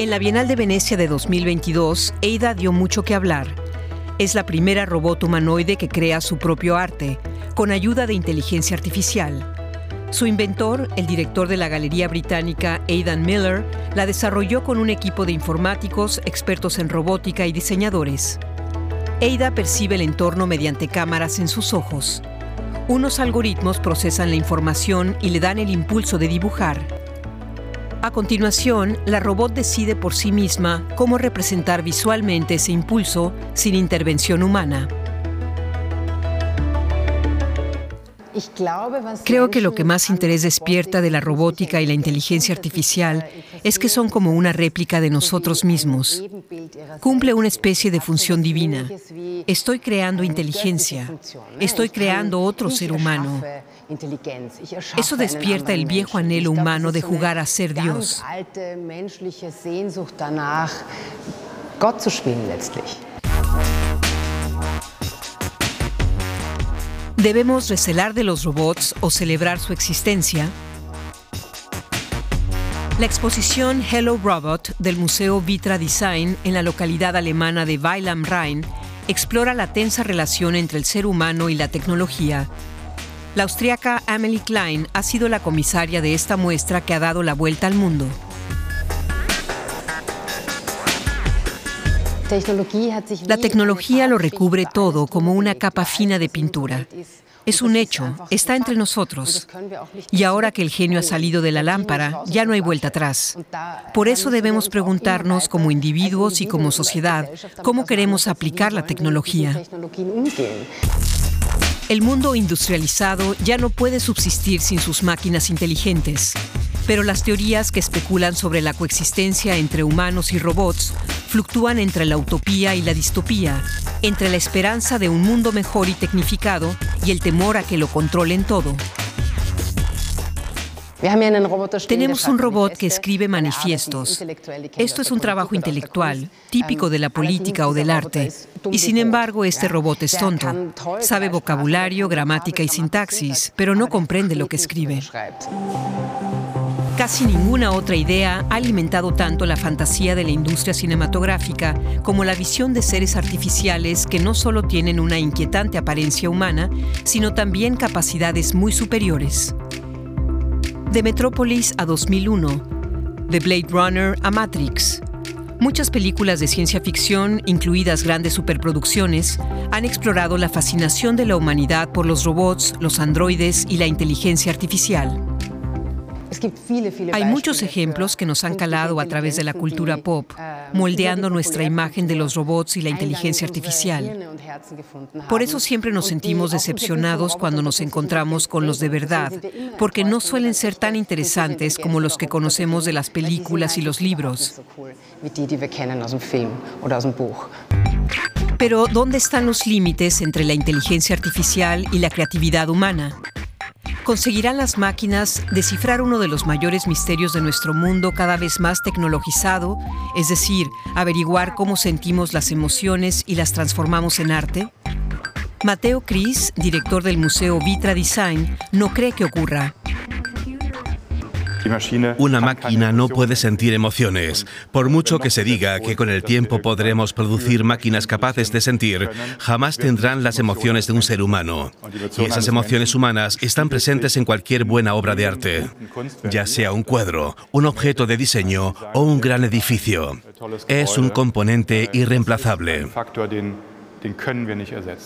En la Bienal de Venecia de 2022, Eida dio mucho que hablar. Es la primera robot humanoide que crea su propio arte, con ayuda de inteligencia artificial. Su inventor, el director de la Galería Británica Aidan Miller, la desarrolló con un equipo de informáticos, expertos en robótica y diseñadores. Eida percibe el entorno mediante cámaras en sus ojos. Unos algoritmos procesan la información y le dan el impulso de dibujar. A continuación, la robot decide por sí misma cómo representar visualmente ese impulso sin intervención humana. Creo que lo que más interés despierta de la robótica y la inteligencia artificial es que son como una réplica de nosotros mismos. Cumple una especie de función divina. Estoy creando inteligencia. Estoy creando otro ser humano. Eso despierta el viejo anhelo humano de jugar a ser Dios. ¿Debemos recelar de los robots o celebrar su existencia? La exposición Hello Robot del Museo Vitra Design en la localidad alemana de Weil am Rhein explora la tensa relación entre el ser humano y la tecnología. La austriaca Amelie Klein ha sido la comisaria de esta muestra que ha dado la vuelta al mundo. La tecnología lo recubre todo como una capa fina de pintura. Es un hecho, está entre nosotros. Y ahora que el genio ha salido de la lámpara, ya no hay vuelta atrás. Por eso debemos preguntarnos como individuos y como sociedad cómo queremos aplicar la tecnología. El mundo industrializado ya no puede subsistir sin sus máquinas inteligentes, pero las teorías que especulan sobre la coexistencia entre humanos y robots fluctúan entre la utopía y la distopía, entre la esperanza de un mundo mejor y tecnificado y el temor a que lo controlen todo. Tenemos un robot que escribe manifiestos. Esto es un trabajo intelectual, típico de la política o del arte. Y sin embargo, este robot es tonto. Sabe vocabulario, gramática y sintaxis, pero no comprende lo que escribe. Casi ninguna otra idea ha alimentado tanto la fantasía de la industria cinematográfica como la visión de seres artificiales que no solo tienen una inquietante apariencia humana, sino también capacidades muy superiores. De Metrópolis a 2001, de Blade Runner a Matrix. Muchas películas de ciencia ficción, incluidas grandes superproducciones, han explorado la fascinación de la humanidad por los robots, los androides y la inteligencia artificial. Hay muchos ejemplos que nos han calado a través de la cultura pop, moldeando nuestra imagen de los robots y la inteligencia artificial. Por eso siempre nos sentimos decepcionados cuando nos encontramos con los de verdad, porque no suelen ser tan interesantes como los que conocemos de las películas y los libros. Pero, ¿dónde están los límites entre la inteligencia artificial y la creatividad humana? ¿Conseguirán las máquinas descifrar uno de los mayores misterios de nuestro mundo cada vez más tecnologizado, es decir, averiguar cómo sentimos las emociones y las transformamos en arte? Mateo Cris, director del Museo Vitra Design, no cree que ocurra. Una máquina no puede sentir emociones. Por mucho que se diga que con el tiempo podremos producir máquinas capaces de sentir, jamás tendrán las emociones de un ser humano. Y esas emociones humanas están presentes en cualquier buena obra de arte, ya sea un cuadro, un objeto de diseño o un gran edificio. Es un componente irreemplazable.